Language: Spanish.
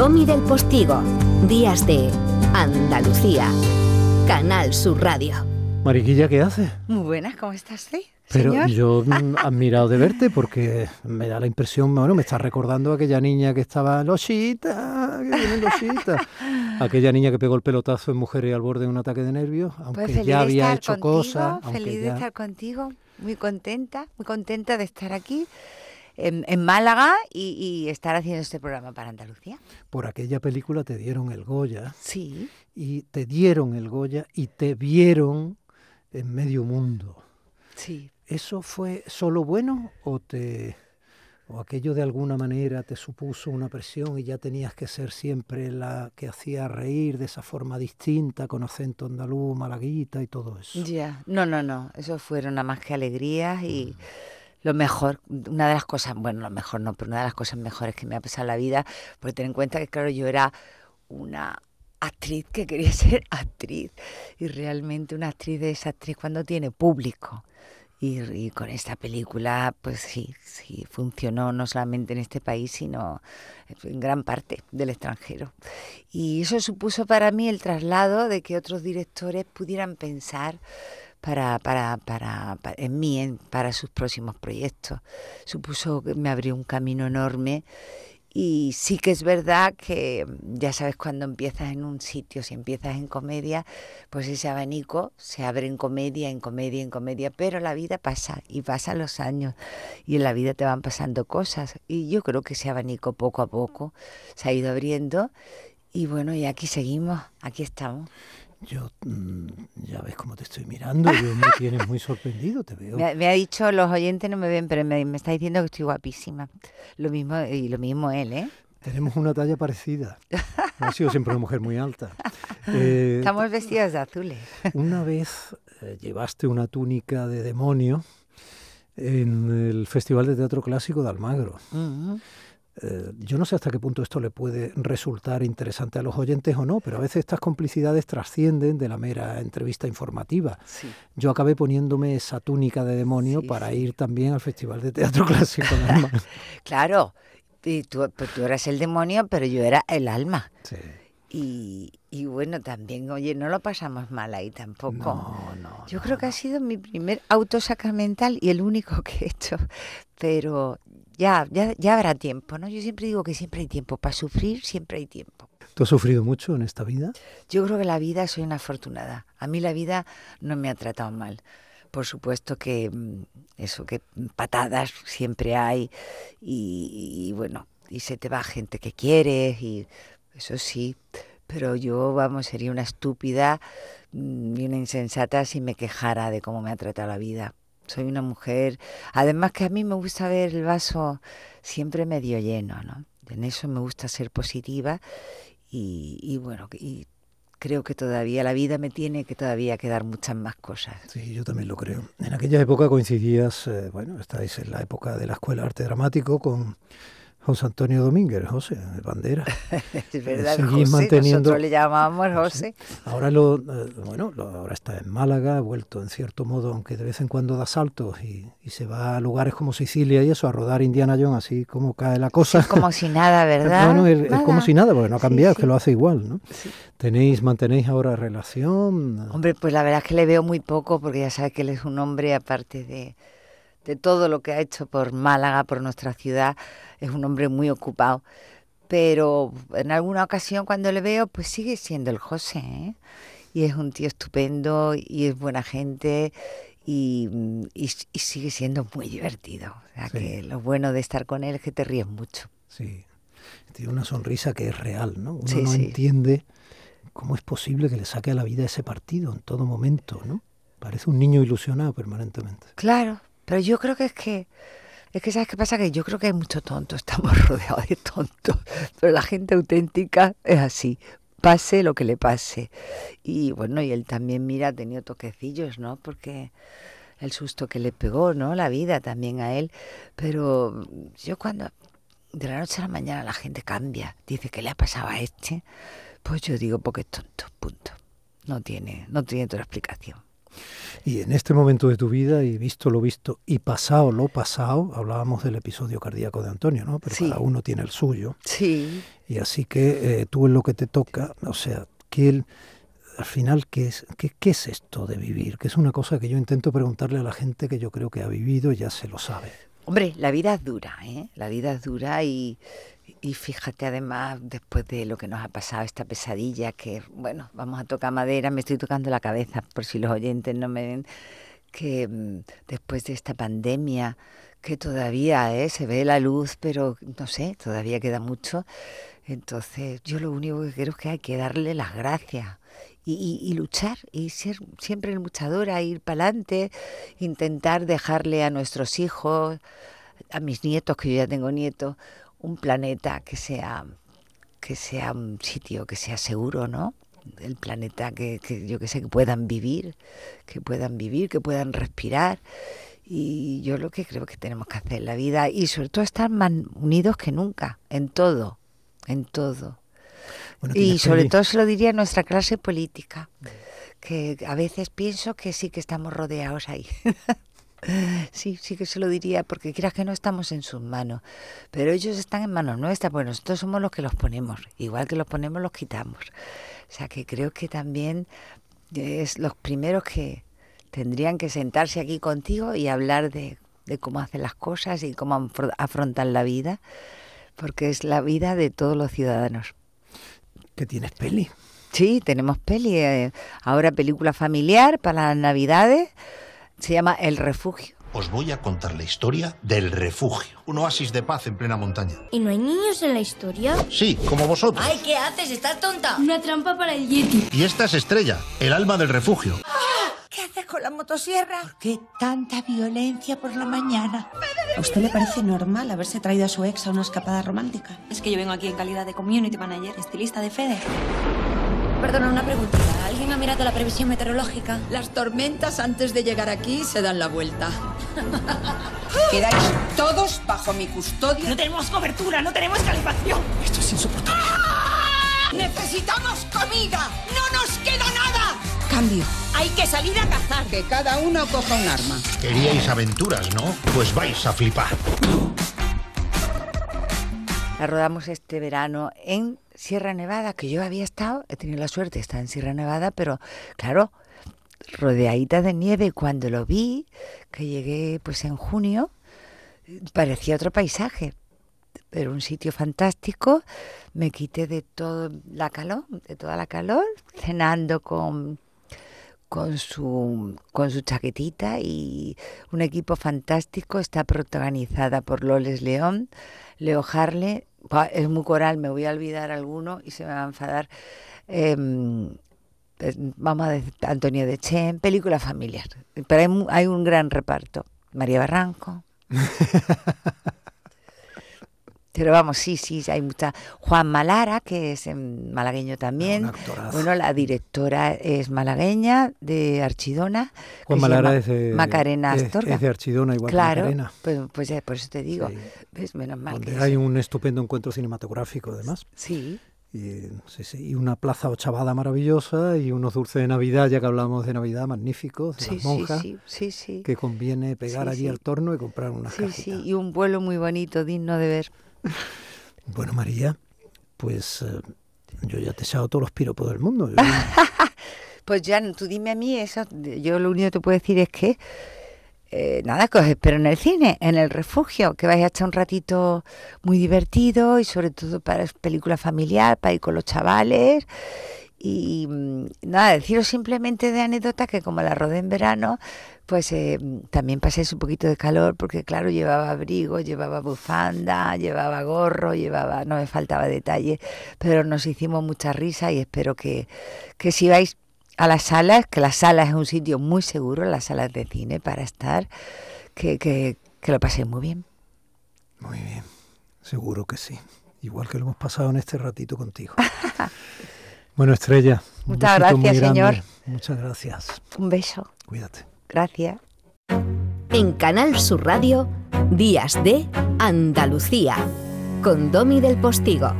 Domi del Postigo, días de Andalucía, Canal Sur Radio. Mariquilla, ¿qué hace? Muy buenas, ¿cómo estás hoy? Pero señor? yo mm, admirado de verte porque me da la impresión, bueno, me está recordando a aquella niña que estaba, Losita, que viene Losita. aquella niña que pegó el pelotazo en Mujeres al borde de un ataque de nervios, aunque Pues ya de había hecho contigo, cosas. Feliz de ya- estar contigo, muy contenta, muy contenta de estar aquí en, en Málaga y, y estar haciendo este programa para Andalucía. Por aquella película te dieron el Goya Sí. y te dieron el Goya y te vieron en medio mundo. Sí. ¿Eso fue solo bueno o te o aquello de alguna manera te supuso una presión y ya tenías que ser siempre la que hacía reír de esa forma distinta, con acento andaluz, malaguita y todo eso? Ya. No, no, no. Eso fueron nada más que alegrías y lo mejor, una de las cosas, bueno, lo mejor no, pero una de las cosas mejores que me ha pasado en la vida, porque ten en cuenta que, claro, yo era una actriz que quería ser actriz y realmente una actriz de esa actriz cuando tiene público. Y, y con esta película, pues sí, sí, funcionó no solamente en este país, sino en gran parte del extranjero. Y eso supuso para mí el traslado de que otros directores pudieran pensar para, para, para, pa- en mí, en- para sus próximos proyectos. Supuso que me abrió un camino enorme y sí que es verdad que mm, ya sabes cuando empiezas en un sitio, si empiezas en comedia, pues ese abanico se abre en comedia, en comedia, en comedia, pero la vida pasa y pasan los años y en la vida te van pasando cosas y yo creo que ese abanico poco a poco se ha ido abriendo y bueno, y aquí seguimos, aquí estamos. Yo, mm, ya ves cómo te estoy mirando, yo me tienes muy sorprendido, te veo. Me, ha- me ha dicho, los oyentes no me ven, pero me, me está diciendo que estoy guapísima. Lo mismo, y lo mismo él, ¿eh? Tenemos una talla parecida. Ha sido siempre una mujer muy alta. Eh, Estamos vestidos de azules. Una vez eh, llevaste una túnica de demonio en el Festival de Teatro Clásico de Almagro. Ujú. Eh, yo no sé hasta qué punto esto le puede resultar interesante a los oyentes o no, pero a veces estas complicidades trascienden de la mera entrevista informativa. Sí. Yo acabé poniéndome esa túnica de demonio Sí, para sí. ir también al Festival de Teatro Clásico. Claro, y tú, pues tú eras el demonio, pero yo era el alma. Sí. Y, y bueno, también, oye, no lo pasamos mal ahí tampoco. No, no. Yo no, creo que ha sido mi primer auto sacramental y el único que he hecho. Pero ya, ya, ya habrá tiempo, ¿no? Yo siempre digo que siempre hay tiempo. Para sufrir siempre hay tiempo. ¿Tú has sufrido mucho en esta vida? Yo creo que la vida soy una afortunada. A mí la vida no me ha tratado mal. Por supuesto que mm, eso, que patadas siempre hay y, y bueno, y se te va gente que quieres y eso sí. Pero yo, vamos, sería una estúpida mm, y una insensata si me quejara de cómo me ha tratado la vida. Soy una mujer, además que a mí me gusta ver el vaso siempre medio lleno, ¿no? En eso me gusta ser positiva y, y bueno, y creo que todavía la vida me tiene que todavía quedar muchas más cosas. Sí, yo también lo creo. En aquella época coincidías, eh, bueno, estáis en la época de la Escuela de Arte Dramático con José Antonio Domínguez, José, de Bandera. Es verdad, seguís José, manteniendo- nosotros le llamábamos José. Ahora lo, eh, bueno, lo- ahora está en Málaga, ha vuelto en cierto modo, aunque de vez en cuando da saltos y, y se va a lugares como Sicilia y eso, a rodar Indiana Jones, así como cae la cosa. Como si nada, ¿verdad? Bueno, es, es como Nada. si nada, porque no ha Sí, cambiado, es sí. que lo hace igual, ¿no? Sí. Tenéis, mantenéis ahora relación. Hombre, pues la verdad es que le veo muy poco porque ya sabes que él es un hombre, aparte de, de todo lo que ha hecho por Málaga, por nuestra ciudad, es un hombre muy ocupado. Pero en alguna ocasión cuando le veo, pues sigue siendo el José, ¿eh? Y es un tío estupendo y es buena gente y, y- y sigue siendo muy divertido. O sea Sí. que lo bueno de estar con él es que te ríes mucho. Sí, tiene una sonrisa que es real, ¿no? Uno Sí, no sí. entiende cómo es posible que le saque a la vida ese partido en todo momento, ¿no? Parece un niño ilusionado permanentemente. Claro, pero yo creo que es que es que sabes qué pasa que yo creo que hay mucho tonto, estamos rodeados de tontos, pero la gente auténtica es así, pase lo que le pase. Y bueno, y él también mira ha tenido toquecillos, ¿no? Porque el susto que le pegó, ¿no? La vida también a él, pero yo cuando de la noche a la mañana la gente cambia, dice que le ha pasado a este, pues yo digo porque es tonto, punto. No tiene no tiene otra explicación. Y en este momento de tu vida, y visto lo visto, y pasado lo pasado, hablábamos del episodio cardíaco de Antonio, ¿no? Pero cada uno tiene el suyo. Sí. Y así que eh, tú en lo que te toca, o sea, que él, al final, ¿qué es, qué, ¿qué es esto de vivir? Que es una cosa que yo intento preguntarle a la gente que yo creo que ha vivido y ya se lo sabe. Hombre, la vida es dura, ¿eh? La vida es dura y, y fíjate además, después de lo que nos ha pasado, esta pesadilla, que bueno, vamos a tocar madera, me estoy tocando la cabeza, por si los oyentes no me ven, que mm, después de esta pandemia, que todavía ¿eh? se ve la luz, pero no sé, todavía queda mucho. Entonces, yo lo único que creo es que hay que darle las gracias y, y, luchar y ser siempre luchadora, ir para adelante, intentar dejarle a nuestros hijos, a mis nietos, que yo ya tengo nietos, un planeta que sea, que sea un sitio que sea seguro, ¿no? El planeta que, que yo que sé, que puedan vivir, que puedan vivir, que puedan respirar. Y yo lo que creo que tenemos que hacer en la vida, y sobre todo estar más unidos que nunca, en todo, en todo. Bueno, y sobre todo se lo diría a nuestra clase política, que a veces pienso que sí que estamos rodeados ahí. Sí, sí que se lo diría, porque quieras que no estamos en sus manos, pero ellos están en manos nuestras, pues nosotros somos los que los ponemos, igual que los ponemos, los quitamos. O sea que creo que también es los primeros que tendrían que sentarse aquí contigo y hablar de, de cómo hacen las cosas y cómo afrontan la vida, porque es la vida de todos los ciudadanos. ¿Que tienes peli? Sí, tenemos peli. Eh, ahora película familiar para las navidades se llama El Refugio. Os voy a contar la historia del refugio. Un oasis de paz en plena montaña. ¿Y no hay niños en la historia? Sí, como vosotros. ¡Ay, qué haces! ¿Estás tonta? Una trampa para el Yeti. Y esta es Estrella, el alma del refugio. ¿Qué haces con la motosierra? ¿Por qué tanta violencia por la mañana? ¿A usted le parece normal haberse traído a su ex a una escapada romántica? Es que yo vengo aquí en calidad de community manager, estilista de Fede. Perdona, una pregunta. ¿Alguien ha mirado la previsión meteorológica? Las tormentas antes de llegar aquí se dan la vuelta. Quedáis todos bajo mi custodia. No tenemos cobertura, no tenemos calefacción. Esto es insoportable. ¡Necesitamos comida! ¡No nos queda nada! Cambio. Hay que salir a cazar. Que cada uno coja un arma. Queríais aventuras, ¿no? Pues vais a flipar. La rodamos este verano en Sierra Nevada, que yo había estado, he tenido la suerte de estar en Sierra Nevada, pero claro, rodeadita de nieve, cuando lo vi, que llegué pues en junio, parecía otro paisaje, pero un sitio fantástico, me quité de toda la calor, de toda la calor, cenando con con su, con su chaquetita y un equipo fantástico. Está protagonizada por Loles León, Leo Harle, es muy coral, me voy a olvidar alguno y se me va a enfadar. Eh, vamos a decir Antonio de Chen, película familiar. Pero hay, hay un gran reparto. María Barranco. Pero vamos, sí, sí, hay mucha. Juan Malara, que es malagueño también. bueno, la directora es malagueña de Archidona. Juan Malara es de Macarena Astorga. Es, de Archidona, igual claro, que Macarena. Pues, pues ya, por eso te digo. Sí. ¿Ves? Menos mal. Donde que hay eso. un estupendo encuentro cinematográfico, además. Sí. Y, sí, sí, y una plaza ochavada maravillosa y unos dulces de Navidad, ya que hablamos de Navidad, magníficos, de sí, las monjas, que conviene pegar allí al torno y comprar una Sí, cajita. sí, y un vuelo muy bonito, digno de ver. Bueno, María, pues eh, yo ya te he echado todos los piropos del mundo. Yo... pues ya, tú dime a mí eso. Yo lo único que te puedo decir es que, eh, nada, que os espero en el cine, en el refugio, que vais a echar un ratito muy divertido y sobre todo para película familiar, para ir con los chavales. Y nada, deciros simplemente de anécdota que como la rodé en verano, pues eh, también pasé un poquito de calor porque claro, llevaba abrigo, llevaba bufanda, llevaba gorro, llevaba, no me faltaba detalle, pero nos hicimos mucha risa y espero que, que si vais a las salas, que las salas es un sitio muy seguro, las salas de cine para estar, que, que, que lo paséis muy bien. Muy bien, seguro que sí. Igual que lo hemos pasado en este ratito contigo. Bueno, Estrella. Muchas gracias, señor. Muchas gracias. Un beso. Cuídate. Gracias. En Canal Sur Radio, Días de Andalucía, con Domi del Postigo.